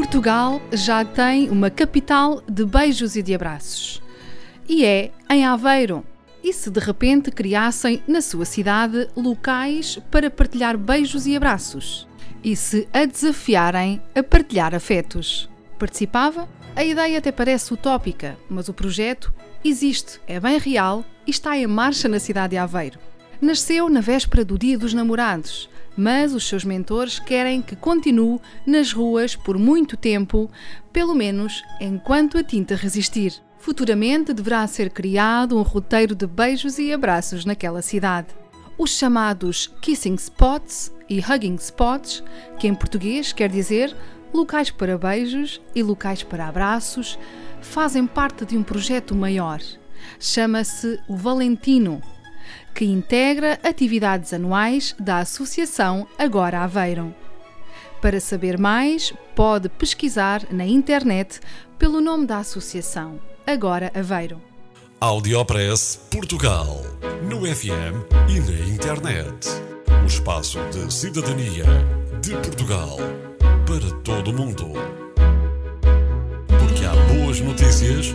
Portugal já tem uma capital de beijos e de abraços. E é em Aveiro. E se de repente criassem na sua cidade locais para partilhar beijos e abraços? E se a desafiarem a partilhar afetos? Participava? A ideia até parece utópica, mas o projeto existe, é bem real e está em marcha na cidade de Aveiro. Nasceu na véspera do Dia dos Namorados, mas os seus mentores querem que continue nas ruas por muito tempo, pelo menos enquanto a tinta resistir. Futuramente deverá ser criado um roteiro de beijos e abraços naquela cidade. Os chamados Kissing Spots e Hugging Spots, que em português quer dizer locais para beijos e locais para abraços, fazem parte de um projeto maior. Chama-se o Valentino, que integra atividades anuais da Associação Agora Aveiro. Para saber mais, pode pesquisar na internet pelo nome da associação Agora Aveiro. Audiopress Portugal. No FM e na internet. O espaço de cidadania de Portugal para todo o mundo. Porque há boas notícias